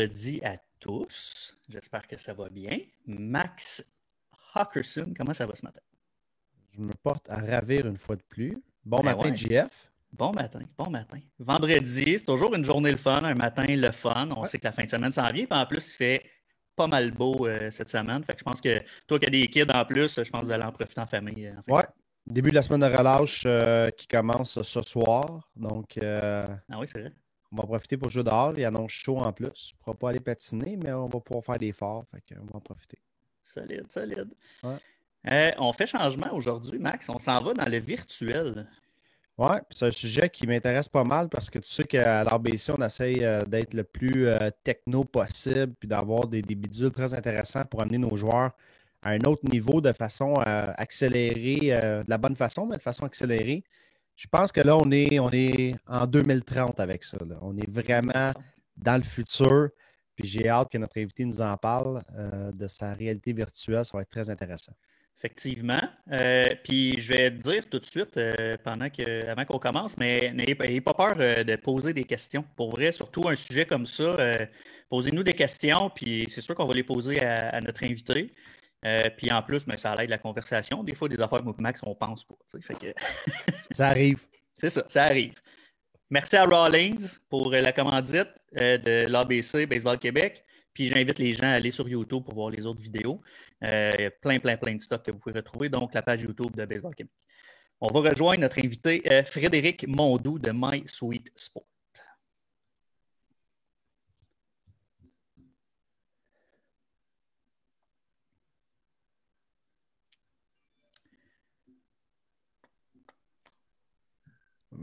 vendredi à tous. J'espère que ça va bien. Max Hawkerson, comment ça va ce matin? Je me porte à ravir une fois de plus. Bon Ben matin, ouais. JF. Bon matin, bon matin. Vendredi, c'est toujours une journée le fun, un matin le fun. On Ouais. sait que la fin de semaine s'en vient. Puis en plus, il fait pas mal beau euh, cette semaine. Fait que je pense que toi qui as des kids en plus, je pense que vous allez en profiter en famille. euh, en de Ouais. Début de la semaine de relâche euh, qui commence ce soir. Donc, euh. Ah oui, c'est vrai. On va profiter pour jouer dehors. Il annonce chaud en plus. On ne pourra pas aller patiner, mais on va pouvoir faire des forts. Qu'on va en profiter. Solide, solide. Ouais. Euh, on fait changement aujourd'hui, Max. On s'en va dans le virtuel. Puis c'est un sujet qui m'intéresse pas mal parce que tu sais qu'à l'RBC, on essaye euh, d'être le plus euh, techno possible puis d'avoir des, des bidules très intéressants pour amener nos joueurs à un autre niveau de façon accélérée, de la bonne façon, mais de façon accélérée. Je pense que là, on est, en 2030 avec ça. On est vraiment dans le futur. Puis j'ai hâte que notre invité nous en parle euh, de sa réalité virtuelle. Ça va être très intéressant. Effectivement. Euh, puis je vais te dire tout de suite, euh, pendant avant qu'on commence, mais n'ayez pas- peur de poser des questions. Pour vrai, surtout un sujet comme ça, posez-nous des questions, puis c'est sûr qu'on va les poser à notre invité. Euh, puis en plus, mais ça aide la conversation. Des fois, des affaires Max, on pense pas. Fait que Ça arrive. c'est ça, ça arrive. Merci à Rawlings pour euh, la commandite euh, de l'ABC Baseball Québec. Puis j'invite les gens à aller sur YouTube pour voir les autres vidéos. Euh, il y a plein, plein, plein de stocks que vous pouvez retrouver. Donc, la page YouTube de Baseball Québec. On va rejoindre notre invité Frédéric Mondou de My Sweet Sport.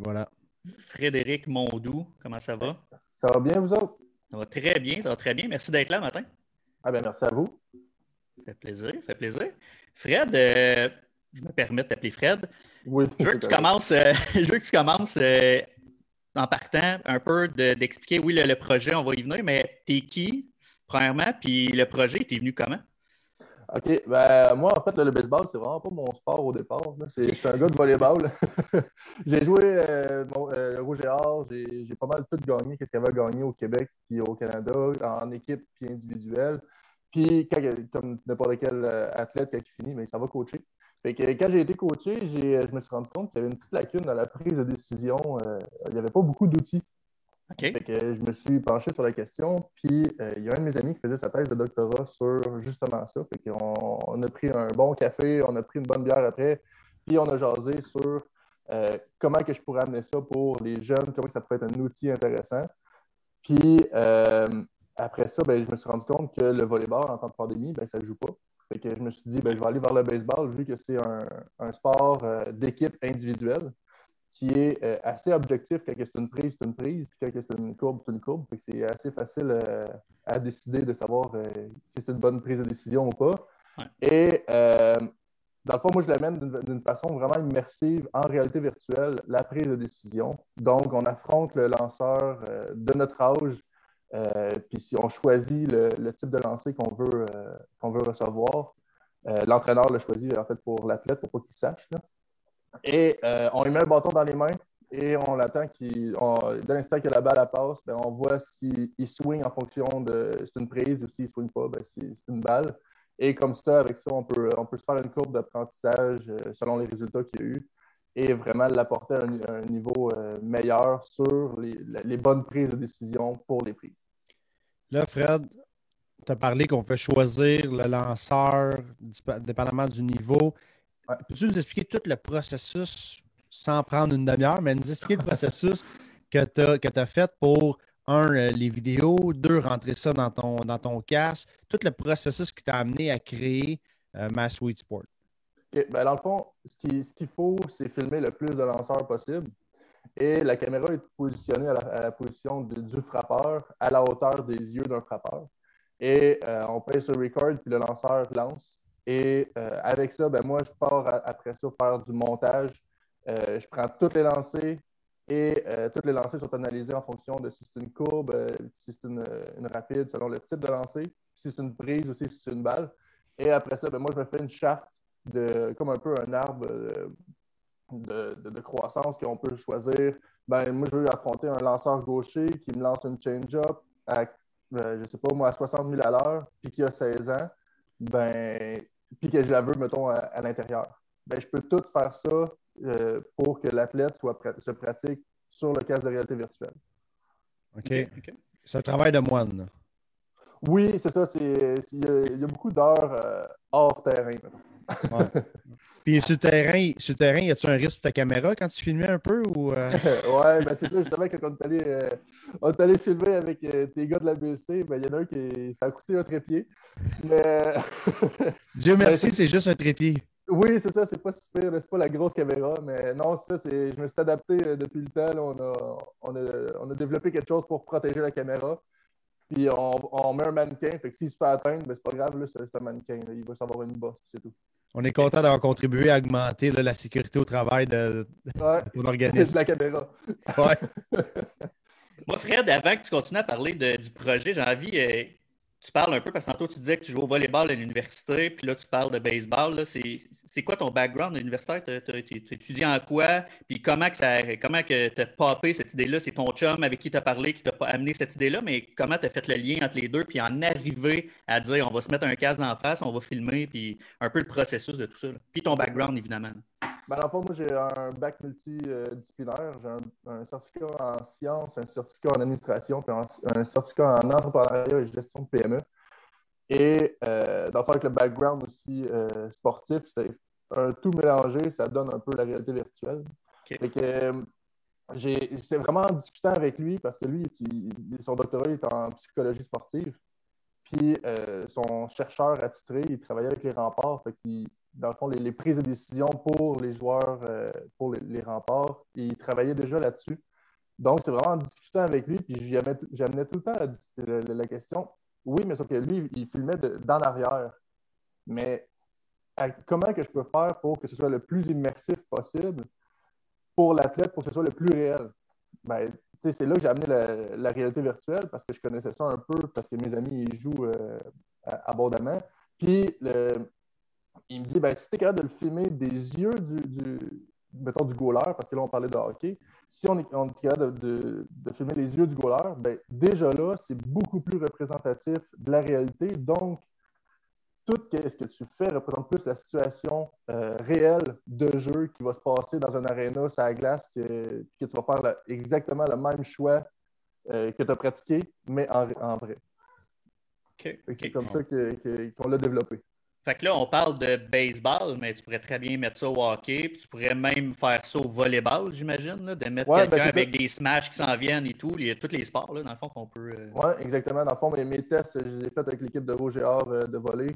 Voilà. Frédéric Mondou, comment ça va? Ça va bien, vous autres? Ça va très bien, ça va très bien. Merci d'être là matin. Ah ben merci à vous. Ça fait plaisir, ça fait plaisir. Fred, euh, je me permets de t'appeler Fred. Oui. Je veux que tu commences, euh, je veux que tu commences euh, en partant un peu de- d'expliquer, oui, le, le projet, on va y venir, mais t'es qui, premièrement, puis le projet, t'es venu comment? OK. Ben, moi, en fait, là, le baseball, c'est vraiment pas mon sport au départ. Je suis un gars de volleyball. j'ai joué euh, mon- euh, le Rouge et Or. J'ai pas mal tout gagné. Qu'est-ce qu'il y avait à gagner au Québec puis au Canada, en équipe puis individuelle. Puis, quand- comme n'importe quel euh, athlète, quand il finit, mais ça va coacher. Fait que quand j'ai été coaché, je me suis rendu compte qu'il y avait une petite lacune dans la prise de décision. Euh, il n'y avait pas beaucoup d'outils. Fait que je me suis penché sur la question, puis euh, il y a un de mes amis qui faisait sa thèse de doctorat sur justement ça. On a pris un bon café, on a pris une bonne bière après, puis on a jasé sur euh, comment que je pourrais amener ça pour les jeunes, comment ça pourrait être un outil intéressant. Puis euh, après ça, ben, je me suis rendu compte que le volleyball en temps de pandémie, ben, ça ne joue pas. Que je me suis dit, ben, je vais aller vers le baseball vu que c'est un, un sport d'équipe individuelle qui est euh, assez objectif quand c'est une prise, c'est une prise, puis quand c'est une courbe, c'est une courbe. C'est assez facile euh, à décider de savoir euh, si c'est une bonne prise de décision ou pas. Ouais. Et dans le fond, moi, je l'amène d'une façon vraiment immersive, en réalité virtuelle, la prise de décision. Donc, on affronte le lanceur de notre âge, puis si on choisit le, le type de lancer qu'on veut, qu'on veut recevoir, l'entraîneur le choisit en fait pour l'athlète, pour pas qu'il sache. là. Et euh, on lui met le bâton dans les mains et on l'attend qu'il. Dès l'instant que la balle passe, ben, on voit s'il swing en fonction de c'est une prise ou s'il ne swing pas, ben, c'est une balle. Et comme ça, avec ça, on peut, on peut se faire une courbe d'apprentissage euh, selon les résultats qu'il y a eu et vraiment l'apporter à un, niveau euh, meilleur sur les, les bonnes prises de décision pour les prises. Là, Fred, tu as parlé qu'on fait choisir le lanceur, dépendamment du niveau. Ouais. Peux-tu nous expliquer tout le processus, sans prendre une demi-heure, mais nous expliquer le processus que tu as, fait pour, un, euh, les vidéos, deux, rentrer ça dans ton, dans ton casque, tout le processus qui t'a amené à créer euh, Ma Sweet Sport? Ok, ben, dans le fond, ce qui- ce qu'il faut, c'est filmer le plus de lanceurs possible. Et la caméra est positionnée à la, position du frappeur, à la hauteur des yeux d'un frappeur. Et euh, on paye sur record, puis le lanceur lance. Et euh, avec ça, ben, moi, je pars après ça faire du montage. Euh, je prends toutes les lancers et euh, toutes les lancers sont analysées en fonction de si c'est une courbe, si c'est une, rapide, selon le type de lancer, si c'est une prise ou si c'est une balle. Et après ça, ben, moi, je me fais une charte de, comme un peu un arbre de, de- croissance qu'on peut choisir. Ben, moi, je veux affronter un lanceur gaucher qui me lance une change-up à je sais pas, moi, à 60 000 à l'heure, puis qui a 16 ans, ben, puis que je la veux, mettons, à, l'intérieur. Ben, je peux tout faire ça pour que l'athlète soit se pratique sur le casque de réalité virtuelle. OK. C'est un travail de moine. Oui, c'est ça. Il y, a beaucoup d'heures hors terrain. Puis sur le terrain, sur terrain, y a-tu un risque pour ta caméra quand tu filmais un peu ou euh? Ouais, ben c'est ça, justement, quand on est allé, euh, on est allé filmer avec euh, tes gars de la BC, ben il y en a un qui ça a coûté un trépied. Mais Dieu merci, c'est juste un trépied. Oui, c'est ça, c'est pas super, c'est pas la grosse caméra, mais non, ça, c'est. Je me suis adapté depuis le temps. on, a, on, a, on, a, développé quelque chose pour protéger la caméra. Puis on, on met un mannequin, fait que s'il se fait atteindre, ben, c'est pas grave, là, c'est un mannequin, il va savoir une bosse, c'est tout. On est content d'avoir contribué à augmenter la sécurité au travail de, ton organisme. de la caméra. Ouais. Moi, Fred, avant que tu continues à parler du projet, j'ai envie, euh, tu parles un peu, parce que tantôt tu disais que tu joues au volleyball à l'université, puis là tu parles de baseball. C'est quoi ton background universitaire? Tu étudies en quoi? Puis comment que ça comment que tu as popé cette idée-là? C'est ton chum avec qui tu as parlé qui t'a amené cette idée-là, mais comment tu as fait le lien entre les deux, puis en arriver à dire on va se mettre un casque en face, on va filmer, puis un peu le processus de tout ça. Puis ton background, évidemment. Ben, dans le fond, moi, j'ai un bac multidisciplinaire. J'ai un, certificat en sciences, un certificat en administration, puis un, certificat en entrepreneuriat et gestion de PME. Et euh, dans le fond, avec le background aussi euh, sportif, c'est un tout mélangé, ça donne un peu la réalité virtuelle. Euh, c'est vraiment en discutant avec lui, parce que lui, son doctorat est en psychologie sportive. Puis son chercheur attitré, il travaillait avec les remparts. Fait dans le fond, les, prises de décision pour les joueurs, euh, pour les, remparts, et il travaillait déjà là-dessus. Donc, c'est vraiment en discutant avec lui, puis j'amenais tout le temps la, question. Oui, mais sauf que lui, il filmait d'en arrière. Mais comment je peux faire pour que ce soit le plus immersif possible pour l'athlète, pour que ce soit le plus réel? Ben, c'est là que j'ai amené la, réalité virtuelle parce que je connaissais ça un peu, parce que mes amis ils jouent euh, abondamment. Puis le, il me dit ben, si tu es capable de le filmer des yeux du, du, mettons, du goaler, parce que là, on parlait de hockey, si on est, capable de, filmer les yeux du goaler, ben, déjà là, c'est beaucoup plus représentatif de la réalité. Donc, tout ce que tu fais représente plus la situation euh, réelle de jeu qui va se passer dans un aréna sur la glace, que, que tu vas faire exactement le même choix euh, que tu as pratiqué, mais en, vrai. C'est comme ça qu'on l'a développé. Fait que là, on parle de baseball, mais tu pourrais très bien mettre ça au hockey, puis tu pourrais même faire ça au volleyball, j'imagine, de mettre quelqu'un ben, avec des smash qui s'en viennent et tout. Il y a tous les sports, là, dans le fond, qu'on peut. Euh, Oui, exactement. Dans le fond, mes, tests, je les ai faits avec l'équipe de Roger euh, de volley.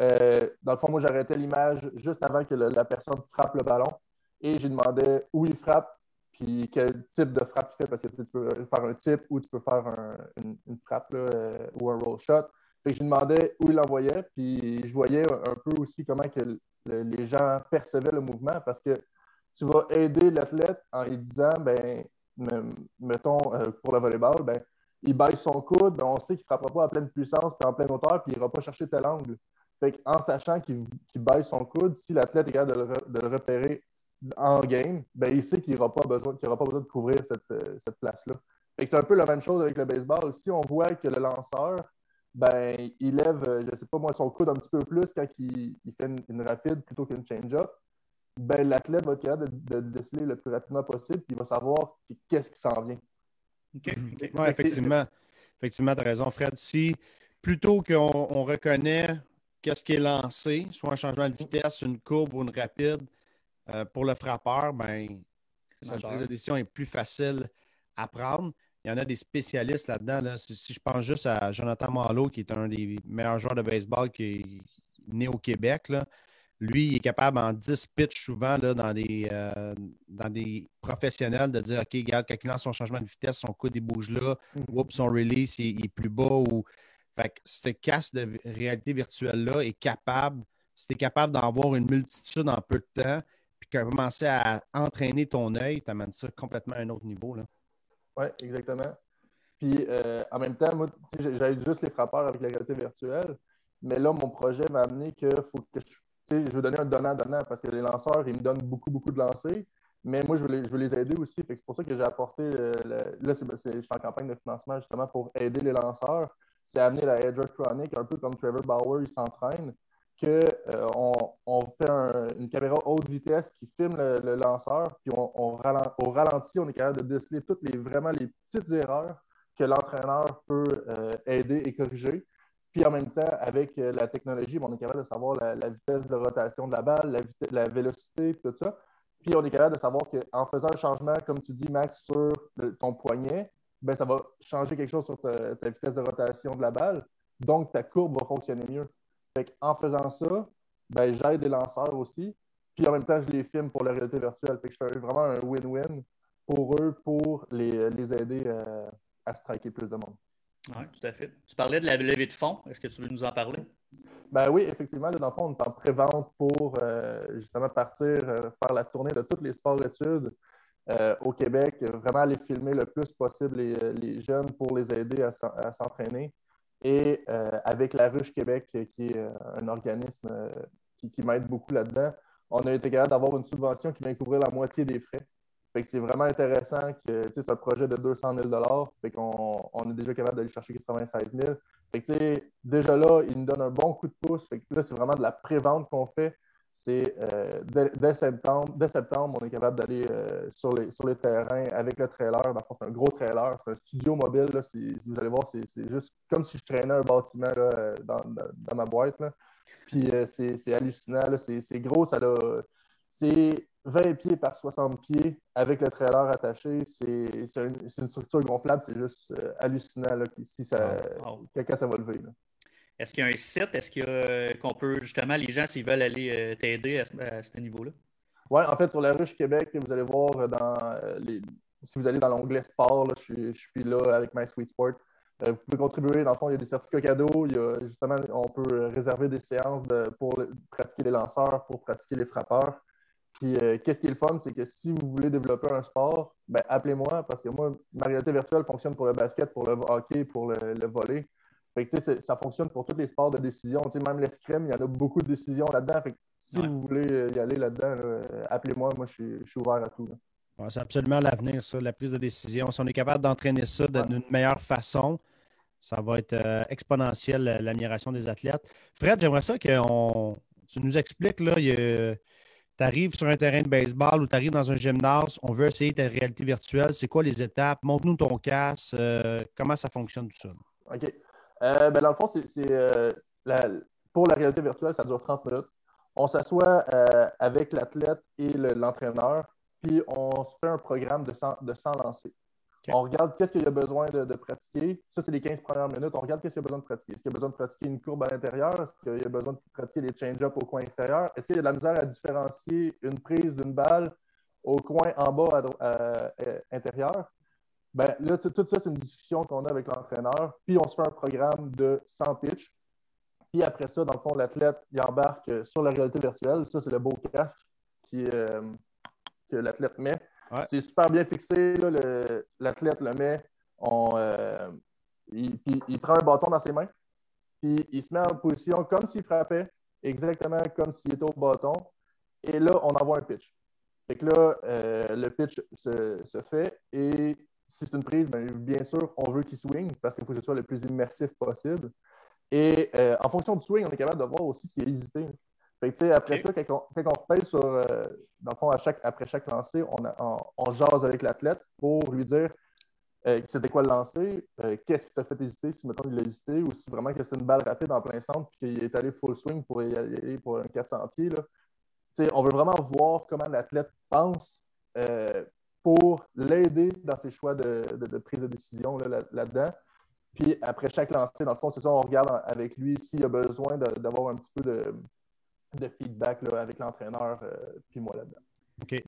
Euh, dans le fond, moi, j'arrêtais l'image juste avant que la personne frappe le ballon et j'ai demandé où il frappe, puis quel type de frappe il fait, parce que tu peux faire un type ou tu peux faire une, frappe ou un roll shot je lui demandais où il l'envoyait, puis je voyais un peu aussi comment que les gens percevaient le mouvement parce que tu vas aider l'athlète en lui disant, ben, mettons, euh, pour le volleyball, ben, il baisse son coude, on sait qu'il ne frappera pas à pleine puissance puis en pleine hauteur, puis il n'ira pas chercher tel angle. Fait en sachant qu'il baisse son coude, si l'athlète est capable de le, repérer en game, ben, il sait qu'il n'aura pas, besoin, pas besoin de couvrir cette, euh, cette place-là. C'est un peu la même chose avec le baseball. Si on voit que le lanceur ben, il lève, euh, je ne sais pas moi, son coude un petit peu plus quand il, fait une, rapide plutôt qu'une change-up, ben, l'athlète va être capable de, déceler le plus rapidement possible, puis il va savoir qu'est-ce qui s'en vient. OK. Oui, effectivement. Effectivement, tu as raison, Fred. Si plutôt qu'on reconnaît qu'est-ce qui est lancé, soit un changement de vitesse, une courbe ou une rapide, euh, pour le frappeur, ben, sa prise de décision est plus facile à prendre il y en a des spécialistes là-dedans. Si, je pense juste à Jonathan Malo, qui est un des meilleurs joueurs de baseball qui est né au Québec, lui, il est capable en 10 pitches souvent dans, des, euh, dans des professionnels de dire OK, regarde, quand il lance son changement de vitesse, son coup il bouge là, mm-hmm. son release il, est plus bas. Ou... Fait que ce casse de réalité virtuelle-là est capable, si tu es capable d'en voir une multitude en peu de temps, puis commencer à entraîner ton œil, tu amènes ça complètement à un autre niveau. Là. Oui, exactement. Puis euh, en même temps, moi, j'avais juste les frappeurs avec la réalité virtuelle, mais là, mon projet m'a amené que faut que je, je veux donner un donnant-donnant parce que les lanceurs, ils me donnent beaucoup, beaucoup de lancers, mais moi, je veux les, je les aider aussi. C'est pour ça que j'ai apporté, là, je suis en campagne de financement justement pour aider les lanceurs. c'est amener la Edge Chronic, un peu comme Trevor Bauer, il s'entraîne, qu'on on fait une caméra haute vitesse qui filme le, lanceur, puis on, au ralenti, on est capable de déceler toutes les vraiment les petites erreurs que l'entraîneur peut aider et corriger. Puis en même temps, avec euh, la technologie, on est capable de savoir la, vitesse de rotation de la balle, la, la vélocité, tout ça. Puis on est capable de savoir qu'en faisant un changement, comme tu dis, Max, sur ton poignet, ben, ça va changer quelque chose sur ta, vitesse de rotation de la balle. Donc, ta courbe va fonctionner mieux. En faisant ça, ben, j'aide les lanceurs aussi. Puis en même temps, je les filme pour la réalité virtuelle. Fait que je fais vraiment un win-win pour eux, pour les, aider euh, à striker plus de monde. Oui, tout à fait. Tu parlais de la levée de fonds. Est-ce que tu veux nous en parler? Ben oui, effectivement, dans le fond, on est en pré-vente pour euh, justement partir, euh, faire la tournée de tous les sports études euh, au Québec, vraiment aller filmer le plus possible les, jeunes pour les aider à, s'entraîner. Et avec la Ruche Québec, qui est un organisme qui, qui m'aide beaucoup là-dedans, on a été capable d'avoir une subvention qui vient couvrir la moitié des frais c'est vraiment intéressant que c'est un projet de 200 000 fait qu'on on est déjà capable d'aller chercher 96 000 fait déjà là, il nous donne un bon coup de pouce. Là, c'est vraiment de la pré-vente qu'on fait. C'est euh, dès, septembre, dès septembre, on est capable d'aller euh, sur, les, sur les terrains avec le trailer. c'est un gros trailer, c'est un studio mobile. si, vous allez voir, c'est juste comme si je traînais un bâtiment dans, ma boîte. Puis euh, c'est hallucinant, c'est gros, ça C'est 20 pieds par 60 pieds avec le trailer attaché. C'est une, structure gonflable, c'est juste hallucinant là, si ça, quelqu'un ça va lever. Est-ce qu'il y a un site? Est-ce qu'on peut justement, les gens, s'ils veulent aller euh, t'aider à, ce niveau-là? Oui, en fait, sur la ruche Québec, vous allez voir dans euh, les. Si vous allez dans l'onglet sport, je, suis, là avec My Sweet Sport. vous pouvez contribuer. Dans le fond, il y a des certificats cadeaux. Il y a, justement, on peut réserver des séances pour pratiquer les lanceurs, pour pratiquer les frappeurs. Puis, euh, qu'est-ce qui est le fun, c'est que si vous voulez développer un sport, ben, appelez-moi parce que moi, ma réalité virtuelle fonctionne pour le basket, pour le hockey, pour le, le volley. Fait que, ça fonctionne pour tous les sports de décision. même l'escrime, il y en a beaucoup de décisions là-dedans. Fait que, si vous voulez y aller là-dedans, appelez-moi. Moi, je suis, ouvert à tout. c'est absolument l'avenir, ça, la prise de décision. Si on est capable d'entraîner ça d'une meilleure façon, ça va être euh, exponentiel, l'admiration des athlètes. Fred, j'aimerais ça que tu nous expliques, là, tu arrives sur un terrain de baseball ou tu arrives dans un gymnase, on veut essayer ta réalité virtuelle. C'est quoi les étapes? Montre-nous ton casque. Euh, comment ça fonctionne tout ça? OK. Euh, ben dans le fond, c'est, euh, pour la réalité virtuelle, ça dure 30 minutes. On s'assoit avec l'athlète et l'entraîneur, puis on se fait un programme de 100, de 100 lancers. On regarde qu'est-ce qu'il y a besoin de, pratiquer. Ça, c'est les 15 premières minutes. On regarde qu'est-ce qu'il y a besoin de pratiquer. Est-ce qu'il y a besoin de pratiquer une courbe à l'intérieur? Est-ce qu'il y a besoin de pratiquer les change-up au coin extérieur? Est-ce qu'il y a de la misère à différencier une prise d'une balle au coin en bas à, intérieur? Ben, là, tout, ça, c'est une discussion qu'on a avec l'entraîneur. Puis, on se fait un programme de 100 pitch. Puis après ça, dans le fond, l'athlète, il embarque sur la réalité virtuelle. Ça, c'est le beau casque euh, que l'athlète met. C'est super bien fixé. L'athlète le, met. Euh, il, prend un bâton dans ses mains. Puis il se met en position comme s'il frappait, exactement comme s'il était au bâton. Et là, on envoie un pitch. Fait que là, euh, le pitch se, fait. Et si c'est une prise, bien, bien sûr, on veut qu'il swing parce qu'il faut que ce soit le plus immersif possible. Et euh, en fonction du swing, on est capable de voir aussi s'il a hésité après ça, quand on, quand sur, euh, dans le fond, après chaque lancer, on, jase avec l'athlète pour lui dire euh, c'était quoi le lancer, euh, qu'est-ce qui t'a fait hésiter, si maintenant il a hésité, ou si vraiment que c'est une balle rapide en plein centre et qu'il est allé full swing pour y aller pour un 400 pieds. Là. On veut vraiment voir comment l'athlète pense pour l'aider dans ses choix de, prise de décision là-dedans. Puis après chaque lancer, dans le fond, c'est ça, on regarde avec lui s'il a besoin d'avoir un petit peu de, de feedback là, avec l'entraîneur euh, puis moi là-dedans. OK.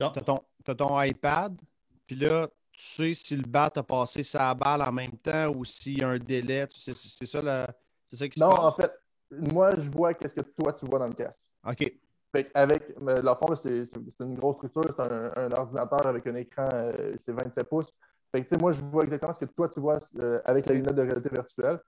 Tu as, ton iPad, puis là, tu sais si le bat a passé sa balle en même temps ou s'il y a un délai. c'est ça, ça qui se non, passe? Non, en fait, moi, je vois qu'est-ce que toi, tu vois dans le casque. OK. Fait avec, le fond, c'est une grosse structure, c'est un, ordinateur avec un écran, euh, c'est 27 pouces. Fait que, moi, je vois exactement ce que toi, tu vois euh, avec la lunette de réalité virtuelle.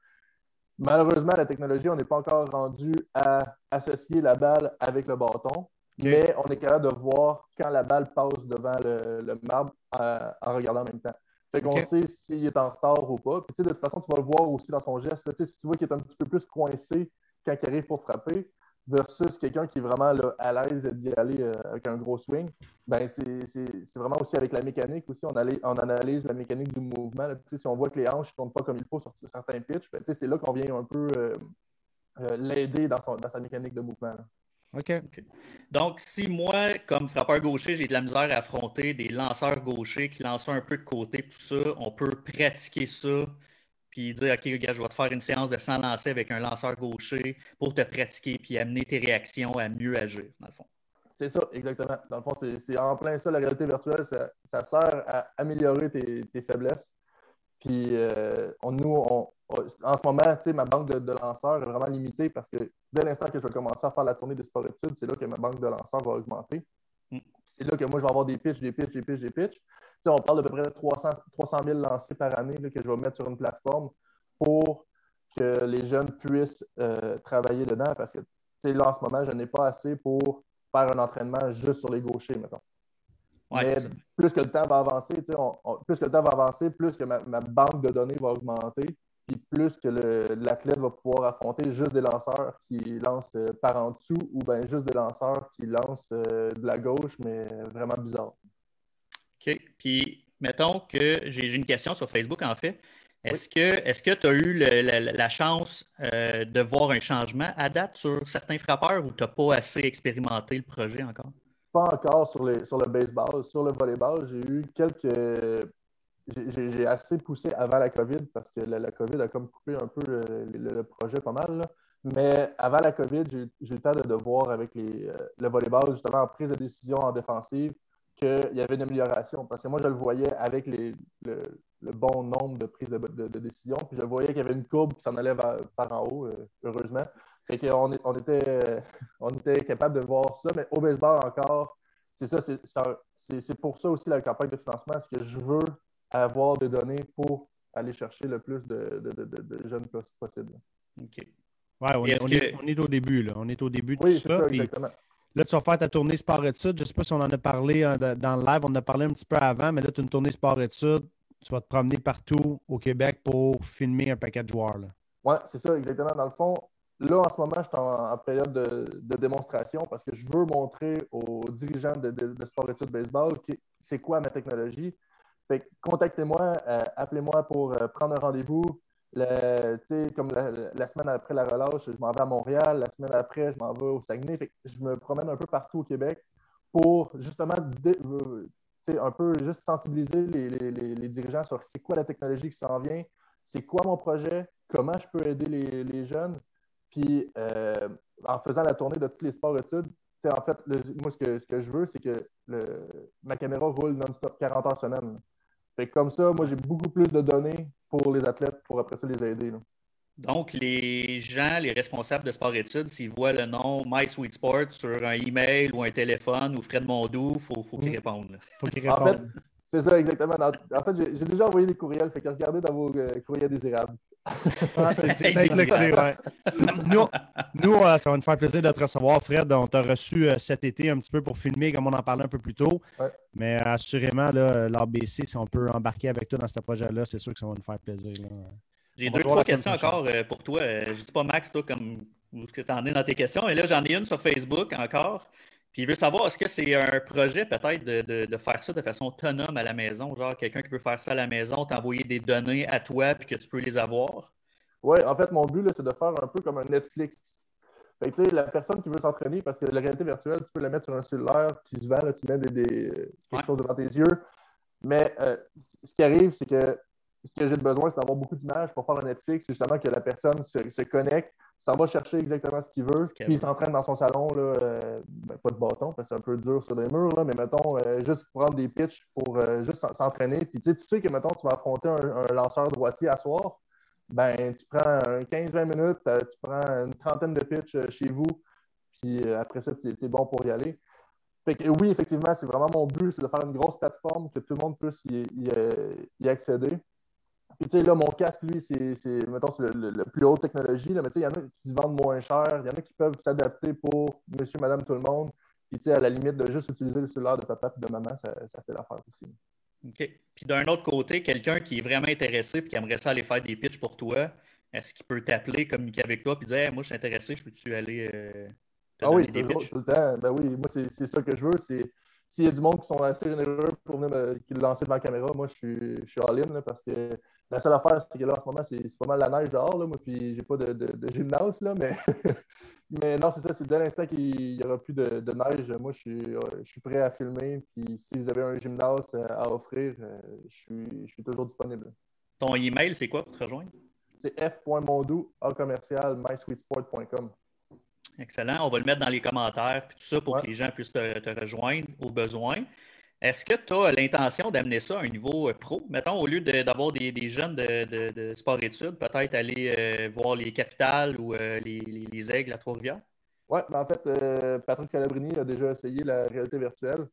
Malheureusement, la technologie, on n'est pas encore rendu à associer la balle avec le bâton, mais on est capable de voir quand la balle passe devant le, marbre euh, en regardant en même temps. Fait qu'on sait s'il est en retard ou pas. Puis, de toute façon, tu vas le voir aussi dans son geste. si tu vois qu'il est un petit peu plus coincé quand il arrive pour frapper, versus quelqu'un qui est vraiment à l'aise d'y aller euh, avec un gros swing, ben c'est vraiment aussi avec la mécanique aussi. On, on analyse la mécanique du mouvement. Si on voit que les hanches ne tournent pas comme il faut sur certains pitchs, ben, c'est là qu'on vient un peu euh, euh, l'aider dans, dans, sa mécanique de mouvement. OK. Donc, si moi, comme frappeur gaucher, j'ai de la misère à affronter des lanceurs gauchers qui lancent un peu de côté, tout ça, on peut pratiquer ça puis dire OK, gars, je vais te faire une séance de 100 lancers avec un lanceur gaucher pour te pratiquer puis amener tes réactions à mieux agir, dans le fond. C'est ça, exactement. Dans le fond, c'est en plein ça, la réalité virtuelle. Ça, sert à améliorer tes, faiblesses. Puis, euh, nous, en ce moment, ma banque de, lanceurs est vraiment limitée parce que dès l'instant que je vais commencer à faire la tournée des sport-études, c'est là que ma banque de lanceurs va augmenter. C'est là que moi, je vais avoir des pitches, des pitches, des pitches, des pitches on parle d'à peu près 300, 300 000 lancés par année que je vais mettre sur une plateforme pour que les jeunes puissent euh, travailler dedans parce que là, en ce moment, je n'ai pas assez pour faire un entraînement juste sur les gauchers, mettons. Mais plus que le temps va avancer, plus que le temps va avancer, plus que ma, banque de données va augmenter, puis plus que l'athlète va pouvoir affronter juste des lanceurs qui lancent euh, par en dessous ou bien juste des lanceurs qui lancent euh, de la gauche, mais vraiment bizarre. OK. Puis, mettons que j'ai une question sur Facebook, en fait. Est-ce que tu as eu la, chance euh, de voir un changement à date sur certains frappeurs ou tu n'as pas assez expérimenté le projet encore? Pas encore sur, les, sur le baseball. Sur le volleyball, j'ai eu quelques. J'ai assez poussé avant la COVID parce que la, COVID a comme coupé un peu le, projet pas mal. Mais avant la COVID, j'ai eu le temps de, voir avec les, euh, le volleyball, justement en prise de décision en défensive, qu'il y avait une amélioration. Parce que moi, je le voyais avec le, bon nombre de prises de, décision. Puis je voyais qu'il y avait une courbe qui s'en allait par en haut, euh, heureusement. Fait qu'on on était, on était capable de voir ça. Mais au baseball encore, c'est ça, c'est pour ça aussi la campagne de financement, c'est que je veux avoir des données pour aller chercher le plus de, jeunes possible. OK. Ouais, on, est, au début, là. On est au début de tout ça. ça exactement. Là, tu vas faire ta tournée sport-études. Je ne sais pas si on en a parlé euh, dans le live. On en a parlé un petit peu avant, mais là, tu as une tournée sport-études. Tu vas te promener partout au Québec pour filmer un paquet de joueurs. Oui, c'est ça, exactement. Dans le fond, là, en ce moment, je suis en, période de, démonstration parce que je veux montrer aux dirigeants de, sport-études baseball c'est quoi ma technologie. Contactez-moi, euh, appelez-moi pour euh, prendre un rendez-vous. Le, comme la, semaine après la relâche, je m'en vais à Montréal. La semaine après, je m'en vais au Saguenay. je me promène un peu partout au Québec pour justement euh, un peu juste sensibiliser les, dirigeants sur c'est quoi la technologie qui s'en vient, c'est quoi mon projet, comment je peux aider les, jeunes. Puis en faisant la tournée de tous les sports études, en fait, moi, ce que, ce que je veux, c'est que ma caméra roule non-stop 40 heures semaine. Fait comme ça, moi, j'ai beaucoup plus de données pour les athlètes pour après ça les aider. Donc, les gens, les responsables de sport-études, s'ils voient le nom My Sweet Sport sur un email ou un téléphone ou Fred Mondou, il faut, faut qu'ils mm. répondent. Faut qu'ils répondent. En fait, c'est ça, exactement. En fait, j'ai déjà envoyé des courriels. Fait que regardez dans vos euh, courriels désirables. Ah, c'est ouais. Nous, nous euh, ça va nous faire plaisir de te recevoir, Fred. On t'a reçu euh, cet été un petit peu pour filmer, comme on en parlait un peu plus tôt. Mais assurément, l'ABC, si on peut embarquer avec toi dans ce projet-là, c'est sûr que ça va nous faire plaisir. J'ai deux, trois questions encore pour toi. Je ne sais pas, Max, toi, comme où tu en es dans tes questions. Et là, j'en ai une sur Facebook encore. Puis il veut savoir, est-ce que c'est un projet peut-être de, faire ça de façon autonome à la maison? Genre quelqu'un qui veut faire ça à la maison, t'envoyer des données à toi puis que tu peux les avoir? Oui, en fait, mon but, c'est de faire un peu comme un Netflix. Fait que, la personne qui veut s'entraîner, parce que la réalité virtuelle, tu peux la mettre sur un cellulaire qui se vend, tu mets des, quelque chose devant tes yeux. Mais euh, ce qui arrive, c'est que ce que j'ai besoin, c'est d'avoir beaucoup d'images pour faire un Netflix. Justement que la personne se, connecte, s'en va chercher exactement ce qu'il veut, puis il s'entraîne dans son salon, là, euh, ben, pas de bâton, parce que c'est un peu dur sur les murs, là, mais mettons, euh, juste prendre des pitches pour euh, juste s'entraîner. Puis tu sais que, mettons, tu vas affronter un, lanceur droitier à soir, ben, tu prends 15-20 minutes, tu prends une trentaine de pitches chez vous, puis après ça, tu es, bon pour y aller. Fait que, oui, effectivement, c'est vraiment mon but, c'est de faire une grosse plateforme que tout le monde puisse y accéder. Puis, tu sais, là, mon casque, lui, c'est, mettons, c'est le, plus haute technologie, là, mais tu sais, il y en a qui se vendent moins cher, il y en a qui peuvent s'adapter pour monsieur, madame, tout le monde. Puis, tu sais, à la limite de juste utiliser le cellulaire de papa et de maman, ça, fait l'affaire aussi. OK. Puis d'un autre côté, quelqu'un qui est vraiment intéressé et qui aimerait ça aller faire des pitches pour toi, est-ce qu'il peut t'appeler, communiquer avec toi et dire Moi, je suis intéressé, je peux-tu aller euh, Ah oui, des pitches? tout le temps. Ben oui, moi, c'est ça que je veux. C'est s'il y a du monde qui sont assez généreux pour venir me, le lancer devant la caméra, moi, je suis, je suis all-in parce que la seule affaire, c'est que là, en ce moment, c'est pas mal la neige dehors, là, moi, puis j'ai pas de, de, gymnase, là, mais, mais non, c'est ça, c'est dès l'instant qu'il n'y aura plus de, neige, moi, je suis, je suis prêt à filmer, puis si vous avez un gymnase à offrir, euh, je suis, je suis toujours disponible. Ton email, c'est quoi pour te rejoindre? C'est f.mondou, commercial, mysweetsport.com. Excellent. On va le mettre dans les commentaires, puis tout ça pour que les gens puissent te, rejoindre au besoin. Est-ce que tu as l'intention d'amener ça à un niveau euh, pro? Mettons, au lieu d'avoir des, jeunes de, sport-études, peut-être aller euh, voir les capitales ou euh, les, aigles à Trois-Rivières? Oui, mais en fait, Patrice Calabrini a déjà essayé la réalité virtuelle.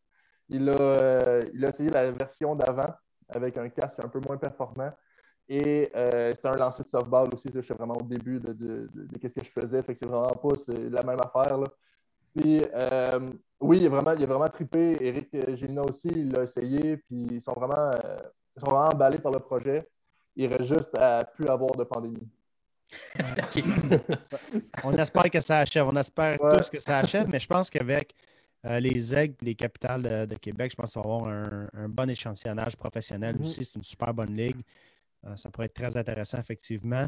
Il a, il a essayé la version d'avant avec un casque un peu moins performant. Et euh, c'était un lancer de softball aussi. je suis vraiment au début de, ce que je faisais. Fait que c'est vraiment pas la même affaire. Là. Puis euh, oui, il a vraiment, il a vraiment trippé. Eric Gélina aussi, il l'a essayé. Puis ils sont vraiment, euh, sont vraiment emballés par le projet. Il reste juste à plus avoir de pandémie. on espère que ça achève. On espère tous que ça achève, mais je pense qu'avec les aigles et les capitales de, Québec, je pense qu'il va y avoir un, bon échantillonnage professionnel mm-hmm. aussi. C'est une super bonne ligue. Euh, ça pourrait être très intéressant, effectivement.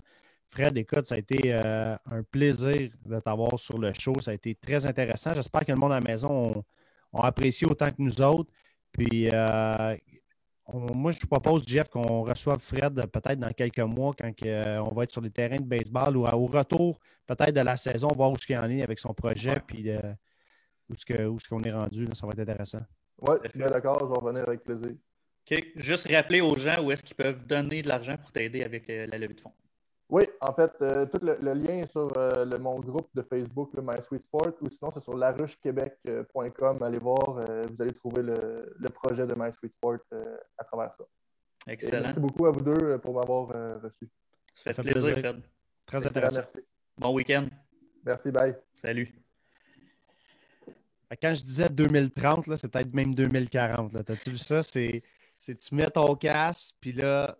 Fred, écoute, ça a été euh, un plaisir de t'avoir sur le show. Ça a été très intéressant. J'espère que le monde à la maison a apprécié autant que nous autres. Puis, euh, moi, je te propose, Jeff, qu'on reçoive Fred peut-être dans quelques mois quand on va être sur les terrains de baseball ou au retour peut-être de la saison, voir où ce qu'il en est avec son projet, puis où ce qu'on est rendu. ça va être intéressant. Oui, je suis bien d'accord. Je vais revenir avec plaisir. Juste rappeler aux gens où est-ce qu'ils peuvent donner de l'argent pour t'aider avec euh, la levée de fonds. Oui, en fait, euh, tout le, lien est sur euh, le, mon groupe de Facebook, le My Sweet Sport, ou sinon c'est sur laruchequebec.com. Allez voir, vous allez trouver le, projet de My Sweet Sport à travers ça. Excellent. merci beaucoup à vous deux pour m'avoir reçu. Ça fait, plaisir, Fred. Très intéressant. Merci. Bon week-end. Merci, bye. Salut. Quand je disais 2030, c'est peut-être même 2040. T'as-tu vu ça? C'est c'est tu mets ton casque, puis là,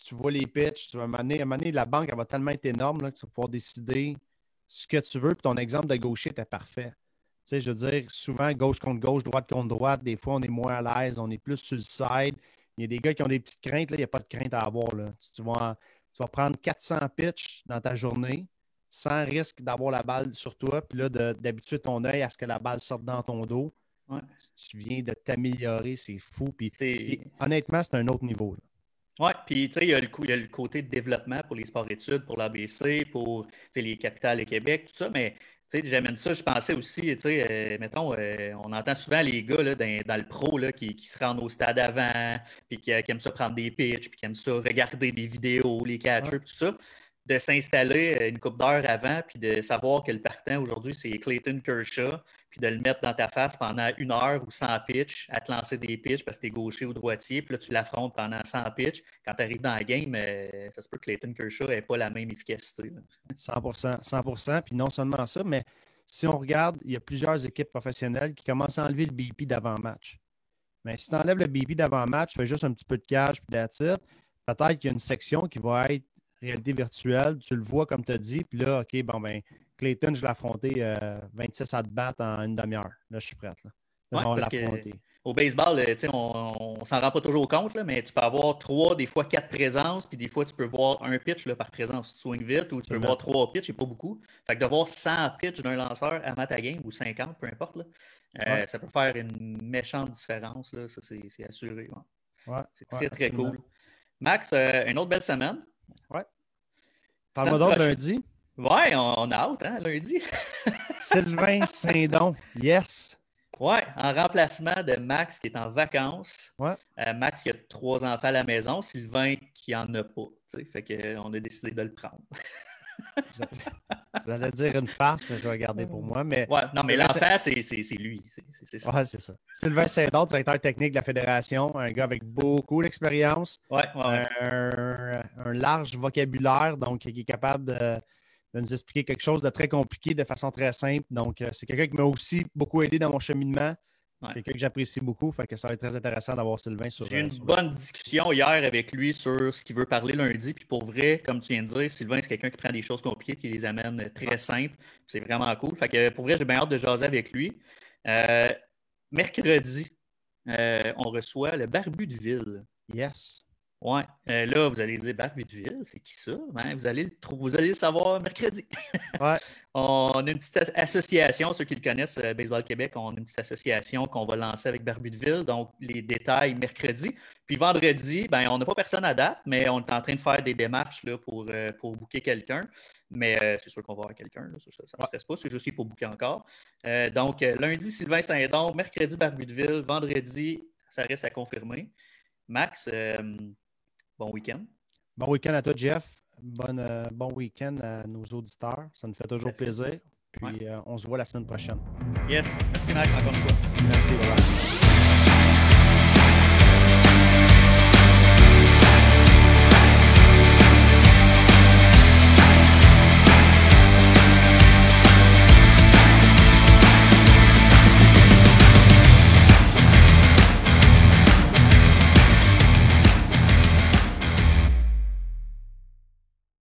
tu vois les pitches. Tu vas amener la banque, elle va tellement être énorme là, que tu vas pouvoir décider ce que tu veux. Puis ton exemple de gaucher était parfait. Tu sais, je veux dire, souvent, gauche contre gauche, droite contre droite, des fois, on est moins à l'aise, on est plus sur le side. Il y a des gars qui ont des petites craintes, là, il n'y a pas de crainte à avoir. Là. Tu, vas, tu vas prendre 400 pitches dans ta journée sans risque d'avoir la balle sur toi, puis là, d'habituer ton œil à ce que la balle sorte dans ton dos. Tu viens de t'améliorer, c'est fou. Puis, honnêtement, c'est un autre niveau. Oui, puis tu sais, il y, a le côté de développement pour les sports-études, pour l'ABC, pour les capitales et Québec, tout ça, mais j'amène ça, je pensais aussi, tu sais, euh, mettons, euh, on entend souvent les gars là, dans, le pro là, qui, se rendent au stade avant, puis qui, aiment ça prendre des pitches, puis qui aiment ça regarder des vidéos, les catchers, tout ça de s'installer euh, une coupe d'heure avant, puis de savoir que le partant aujourd'hui, c'est Clayton Kershaw, puis de le mettre dans ta face pendant une heure ou 100 pitch, à te lancer des pitches parce que tu es gaucher ou droitier, puis là, tu l'affrontes pendant 100 pitch. Quand tu arrives dans la game, euh, ça se peut que Clayton Kershaw n'ait pas la même efficacité. 100 100% Puis non seulement ça, mais si on regarde, il y a plusieurs équipes professionnelles qui commencent à enlever le BP d'avant-match. Mais si tu enlèves le BP d'avant-match, tu fais juste un petit peu de cash, puis that's Peut-être qu'il y a une section qui va être réalité virtuelle, tu le vois comme tu as dit, puis là, OK, bon, ben, Clayton, je l'ai affronté 26 à te battre en une demi-heure. Là, je suis prête. Là. au baseball, euh, on ne s'en rend pas toujours compte, là, mais tu peux avoir trois, des fois quatre présences, puis des fois, tu peux voir un pitch là, par présence, tu swing vite, ou tu peux voir trois pitches, et pas beaucoup. Fait que d'avoir 100 pitches d'un lanceur à ta game, ou 50, peu importe, là, euh, ça peut faire une méchante différence. Là, ça, c'est assuré. c'est très, très cool. Max, euh, une autre belle semaine. Ouais. Parle-moi donc lundi? Ouais, on, a hâte, hein, lundi. Sylvain Saint-Don, yes. Ouais, en remplacement de Max qui est en vacances. Ouais. Euh, Max qui a trois enfants à la maison, Sylvain qui en a pas. Fait qu'on a décidé de le prendre. J'allais dire une farce, mais je vais garder pour moi. Mais... Ouais, non, mais l'enfant, c'est lui. C'est ça. Ouais, c'est ça. Sylvain Saint-Don, directeur technique de la Fédération, un gars avec beaucoup d'expérience. Ouais, ouais, un, un, large vocabulaire, donc qui est capable de, de, nous expliquer quelque chose de très compliqué de façon très simple. Donc, euh, c'est quelqu'un qui m'a aussi beaucoup aidé dans mon cheminement. Quelqu'un que j'apprécie beaucoup. Fait que ça va être très intéressant d'avoir Sylvain sur. J'ai eu une bonne discussion hier avec lui sur ce qu'il veut parler lundi. Puis pour vrai, comme tu viens de dire, Sylvain, c'est quelqu'un qui prend des choses compliquées et qui les amène très simples. C'est vraiment cool. Fait que pour vrai, j'ai bien hâte de jaser avec lui. mercredi, on reçoit le Barbu de Ville. Yes. Ouais. Euh, là, vous allez dire Barbudeville, c'est qui ça? Ben, vous, allez le vous allez le savoir mercredi. ouais. On a une petite association, ceux qui le connaissent, euh, Baseball Québec, on a une petite association qu'on va lancer avec Barbudeville. Donc, les détails mercredi. Puis vendredi, ben, on n'a pas personne à date, mais on est en train de faire des démarches là, pour, euh, pour booker quelqu'un. Mais c'est sûr qu'on va avoir quelqu'un. Ça ne se stresse pas, c'est juste qu'il faut booker encore. donc, lundi, Sylvain Saint-Don, mercredi, Barbudeville, vendredi, ça reste à confirmer. Max, Bon week-end. Bon week-end à toi, Jeff. Euh, bon week-end à nos auditeurs. Ça nous fait toujours plaisir. Puis euh, on se voit la semaine prochaine. Yes. Merci, Max, encore une fois. Merci, voilà.